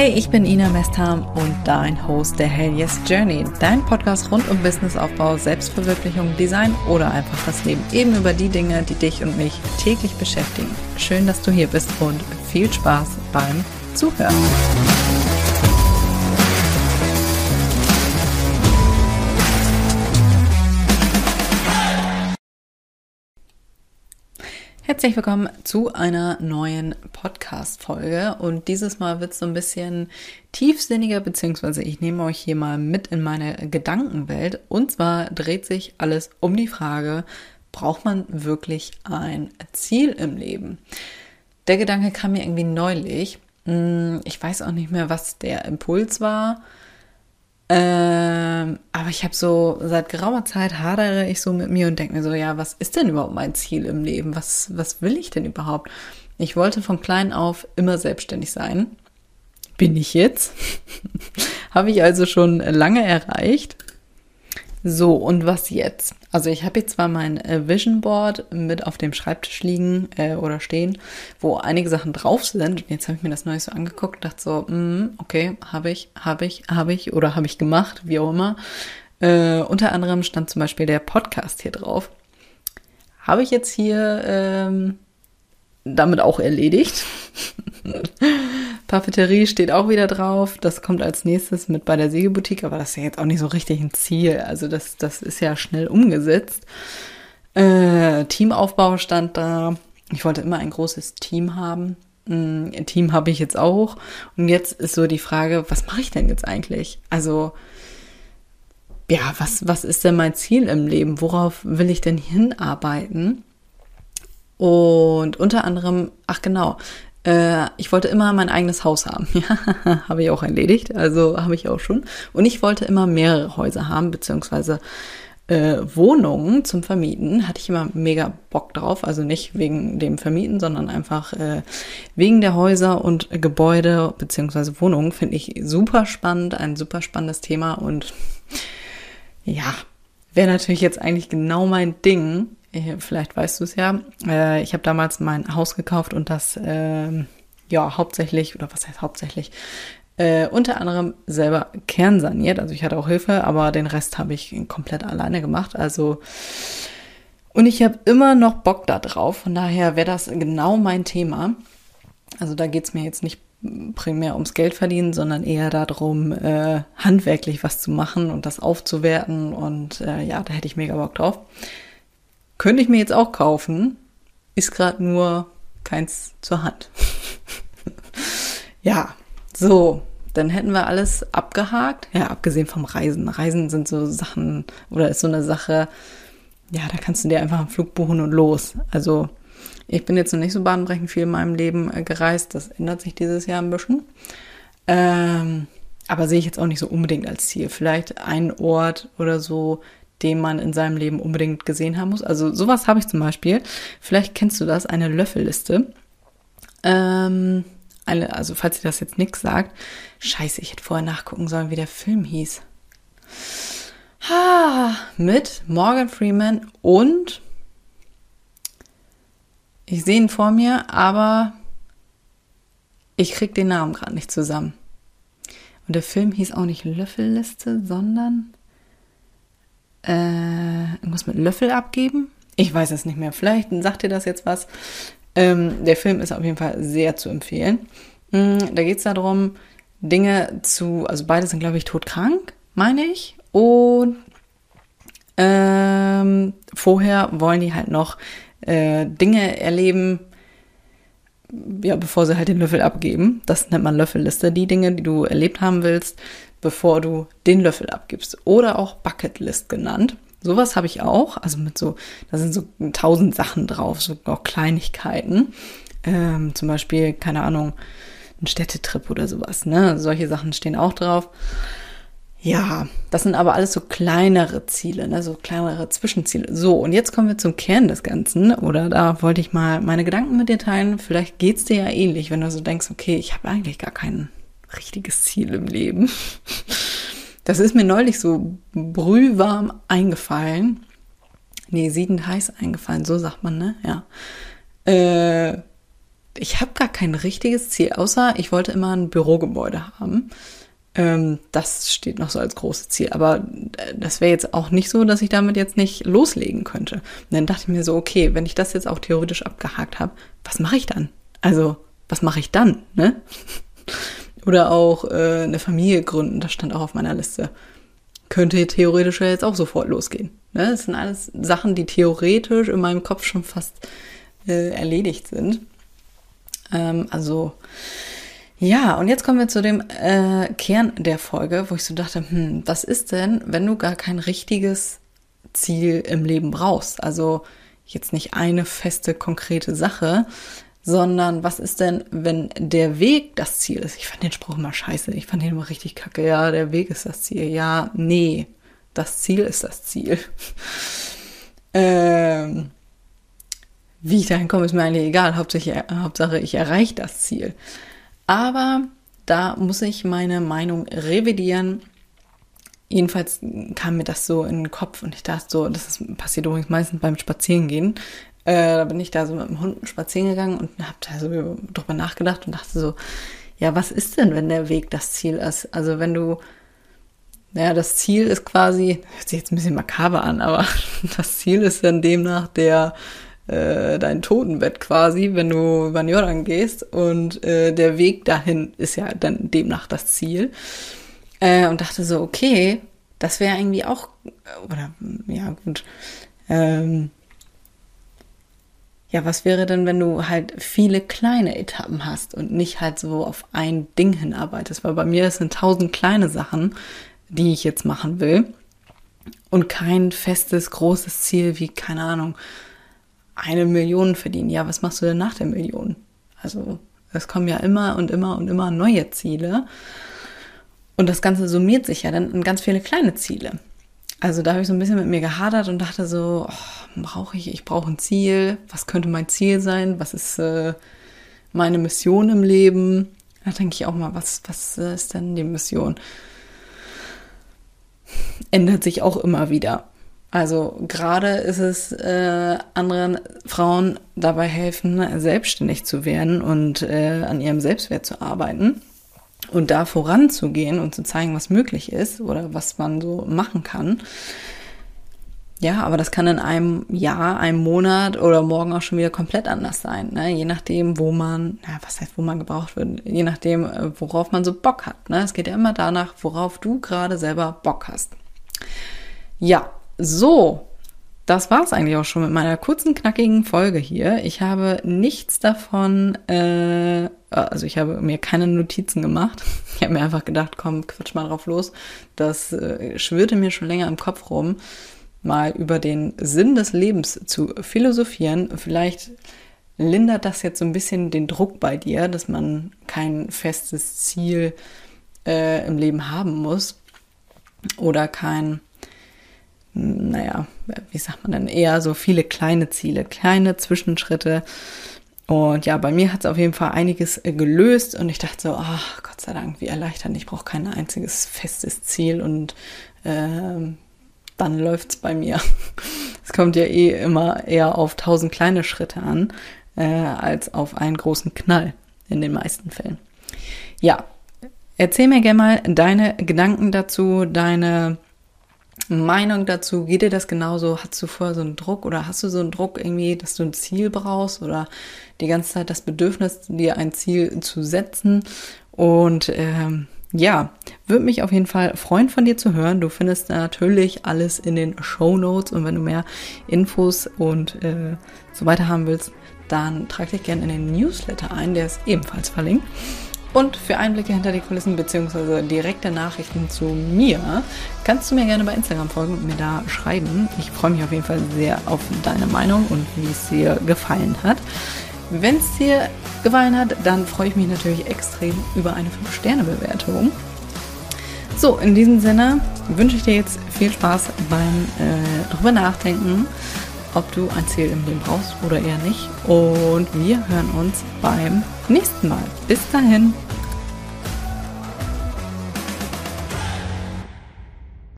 Hey, ich bin Ina Mestham und dein Host der Hell Yes Journey, dein Podcast rund um Businessaufbau, Selbstverwirklichung, Design oder einfach das Leben. Eben über die Dinge, die dich und mich täglich beschäftigen. Schön, dass du hier bist und viel Spaß beim Zuhören. Herzlich willkommen zu einer neuen Podcast-Folge und dieses Mal wird es so ein bisschen tiefsinniger, beziehungsweise ich nehme euch hier mal mit in meine Gedankenwelt und zwar dreht sich alles um die Frage, braucht man wirklich ein Ziel im Leben? Der Gedanke kam mir irgendwie neulich. Hm, ich weiß auch nicht mehr, was der Impuls war. Ähm, aber ich habe so, seit geraumer Zeit hadere ich so mit mir und denke mir so, ja, was ist denn überhaupt mein Ziel im Leben? Was, was will ich denn überhaupt? Ich wollte von klein auf immer selbstständig sein. Bin ich jetzt. habe ich also schon lange erreicht. So, und was jetzt? Also ich habe jetzt zwar mein äh, Vision Board mit auf dem Schreibtisch liegen äh, oder stehen, wo einige Sachen drauf sind. Und jetzt habe ich mir das Neue so angeguckt, dachte so, mm, okay, habe ich, habe ich, habe ich oder habe ich gemacht, wie auch immer. Äh, unter anderem stand zum Beispiel der Podcast hier drauf. Habe ich jetzt hier ähm, damit auch erledigt. Papeterie steht auch wieder drauf. Das kommt als nächstes mit bei der Sägeboutique, aber das ist ja jetzt auch nicht so richtig ein Ziel. Also das, das ist ja schnell umgesetzt. Äh, Teamaufbau stand da. Ich wollte immer ein großes Team haben. Mm, ein Team habe ich jetzt auch. Und jetzt ist so die Frage, was mache ich denn jetzt eigentlich? Also, ja, was, was ist denn mein Ziel im Leben? Worauf will ich denn hinarbeiten? Und unter anderem, ach genau, äh, ich wollte immer mein eigenes Haus haben. Ja, habe ich auch erledigt, also habe ich auch schon. Und ich wollte immer mehrere Häuser haben, beziehungsweise äh, Wohnungen zum Vermieten. Hatte ich immer mega Bock drauf. Also nicht wegen dem Vermieten, sondern einfach äh, wegen der Häuser und Gebäude, beziehungsweise Wohnungen. Finde ich super spannend, ein super spannendes Thema. Und ja, wäre natürlich jetzt eigentlich genau mein Ding vielleicht weißt du es ja, äh, ich habe damals mein Haus gekauft und das äh, ja hauptsächlich, oder was heißt hauptsächlich, äh, unter anderem selber kernsaniert. Also ich hatte auch Hilfe, aber den Rest habe ich komplett alleine gemacht. Also und ich habe immer noch Bock da drauf. Von daher wäre das genau mein Thema. Also da geht es mir jetzt nicht primär ums Geld verdienen, sondern eher darum, äh, handwerklich was zu machen und das aufzuwerten. Und äh, ja, da hätte ich mega Bock drauf. Könnte ich mir jetzt auch kaufen, ist gerade nur keins zur Hand. ja, so, dann hätten wir alles abgehakt. Ja, abgesehen vom Reisen. Reisen sind so Sachen oder ist so eine Sache, ja, da kannst du dir einfach einen Flug buchen und los. Also ich bin jetzt noch nicht so bahnbrechend viel in meinem Leben äh, gereist. Das ändert sich dieses Jahr ein bisschen. Ähm, aber sehe ich jetzt auch nicht so unbedingt als Ziel. Vielleicht ein Ort oder so, den man in seinem Leben unbedingt gesehen haben muss. Also sowas habe ich zum Beispiel. Vielleicht kennst du das, eine Löffelliste. Ähm, eine, also falls ihr das jetzt nichts sagt, scheiße, ich hätte vorher nachgucken sollen, wie der Film hieß. Ha, mit Morgan Freeman und ich sehe ihn vor mir, aber ich krieg den Namen gerade nicht zusammen. Und der Film hieß auch nicht Löffelliste, sondern äh, irgendwas mit Löffel abgeben. Ich weiß es nicht mehr. Vielleicht sagt ihr das jetzt was. Ähm, der Film ist auf jeden Fall sehr zu empfehlen. Mhm, da geht es darum, Dinge zu, also beide sind, glaube ich, todkrank, meine ich. Und ähm, vorher wollen die halt noch äh, Dinge erleben, ja, bevor sie halt den Löffel abgeben. Das nennt man Löffelliste. Die Dinge, die du erlebt haben willst, bevor du den Löffel abgibst. Oder auch Bucketlist genannt. Sowas habe ich auch. Also mit so, da sind so tausend Sachen drauf, so auch Kleinigkeiten. Ähm, zum Beispiel, keine Ahnung, ein Städtetrip oder sowas. Ne? Solche Sachen stehen auch drauf. Ja, das sind aber alles so kleinere Ziele, ne? so kleinere Zwischenziele. So, und jetzt kommen wir zum Kern des Ganzen. Oder da wollte ich mal meine Gedanken mit dir teilen. Vielleicht geht's dir ja ähnlich, wenn du so denkst, okay, ich habe eigentlich gar keinen richtiges Ziel im Leben. Das ist mir neulich so brühwarm eingefallen. Nee, siedend heiß eingefallen, so sagt man, ne? Ja. Äh, ich habe gar kein richtiges Ziel, außer ich wollte immer ein Bürogebäude haben. Ähm, das steht noch so als großes Ziel. Aber äh, das wäre jetzt auch nicht so, dass ich damit jetzt nicht loslegen könnte. Und dann dachte ich mir so, okay, wenn ich das jetzt auch theoretisch abgehakt habe, was mache ich dann? Also, was mache ich dann? Ne? Oder auch äh, eine Familie gründen, das stand auch auf meiner Liste. Könnte theoretisch ja jetzt auch sofort losgehen. Ne? Das sind alles Sachen, die theoretisch in meinem Kopf schon fast äh, erledigt sind. Ähm, also ja, und jetzt kommen wir zu dem äh, Kern der Folge, wo ich so dachte, hm, was ist denn, wenn du gar kein richtiges Ziel im Leben brauchst? Also jetzt nicht eine feste, konkrete Sache, sondern was ist denn, wenn der Weg das Ziel ist? Ich fand den Spruch immer scheiße, ich fand den immer richtig kacke. Ja, der Weg ist das Ziel. Ja, nee, das Ziel ist das Ziel. ähm, wie ich dahin komme, ist mir eigentlich egal. Hauptsache, Hauptsache ich erreiche das Ziel. Aber da muss ich meine Meinung revidieren. Jedenfalls kam mir das so in den Kopf und ich dachte so, das ist, passiert übrigens meistens beim Spazierengehen. Äh, da bin ich da so mit dem Hund spazieren gegangen und habe da so drüber nachgedacht und dachte so, ja, was ist denn, wenn der Weg das Ziel ist? Also wenn du, naja, das Ziel ist quasi, hört sich jetzt ein bisschen makaber an, aber das Ziel ist dann demnach der äh, dein Totenbett quasi, wenn du über den Jordan gehst. Und äh, der Weg dahin ist ja dann demnach das Ziel. Äh, und dachte so, okay, das wäre irgendwie auch, oder ja gut, ähm, ja, was wäre denn, wenn du halt viele kleine Etappen hast und nicht halt so auf ein Ding hinarbeitest? Weil bei mir sind tausend kleine Sachen, die ich jetzt machen will und kein festes, großes Ziel wie, keine Ahnung, eine Million verdienen. Ja, was machst du denn nach der Million? Also es kommen ja immer und immer und immer neue Ziele. Und das Ganze summiert sich ja dann in ganz viele kleine Ziele. Also da habe ich so ein bisschen mit mir gehadert und dachte so, oh, brauche ich, ich brauche ein Ziel. Was könnte mein Ziel sein? Was ist äh, meine Mission im Leben? Da denke ich auch mal, was, was ist denn die Mission? Ändert sich auch immer wieder. Also gerade ist es äh, anderen Frauen dabei helfen, selbstständig zu werden und äh, an ihrem Selbstwert zu arbeiten und da voranzugehen und zu zeigen, was möglich ist oder was man so machen kann. Ja, aber das kann in einem Jahr, einem Monat oder morgen auch schon wieder komplett anders sein. Ne? Je nachdem, wo man, ja, was heißt, wo man gebraucht wird, je nachdem, äh, worauf man so Bock hat. Ne? Es geht ja immer danach, worauf du gerade selber Bock hast. Ja, so, das war es eigentlich auch schon mit meiner kurzen, knackigen Folge hier. Ich habe nichts davon, äh, also ich habe mir keine Notizen gemacht. Ich habe mir einfach gedacht, komm, quatsch mal drauf los. Das äh, schwirrte mir schon länger im Kopf rum, mal über den Sinn des Lebens zu philosophieren. Vielleicht lindert das jetzt so ein bisschen den Druck bei dir, dass man kein festes Ziel äh, im Leben haben muss oder kein naja, wie sagt man denn, eher so viele kleine Ziele, kleine Zwischenschritte. Und ja, bei mir hat es auf jeden Fall einiges äh, gelöst und ich dachte so, ach Gott sei Dank, wie erleichternd, ich brauche kein einziges festes Ziel und äh, dann läuft's bei mir. Es kommt ja eh immer eher auf tausend kleine Schritte an, äh, als auf einen großen Knall in den meisten Fällen. Ja, erzähl mir gerne mal deine Gedanken dazu, deine Meinung dazu? Geht dir das genauso? Hast du vorher so einen Druck oder hast du so einen Druck irgendwie, dass du ein Ziel brauchst oder die ganze Zeit das Bedürfnis, dir ein Ziel zu setzen? Und ähm, ja, würde mich auf jeden Fall freuen, von dir zu hören. Du findest natürlich alles in den Show Notes und wenn du mehr Infos und äh, so weiter haben willst, dann trag dich gerne in den Newsletter ein, der ist ebenfalls verlinkt. Und für Einblicke hinter die Kulissen bzw. direkte Nachrichten zu mir kannst du mir gerne bei Instagram folgen und mir da schreiben. Ich freue mich auf jeden Fall sehr auf deine Meinung und wie es dir gefallen hat. Wenn es dir gefallen hat, dann freue ich mich natürlich extrem über eine 5-Sterne-Bewertung. So, in diesem Sinne wünsche ich dir jetzt viel Spaß beim äh, drüber nachdenken, ob du ein Ziel im Leben brauchst oder eher nicht. Und wir hören uns beim nächsten Mal. Bis dahin.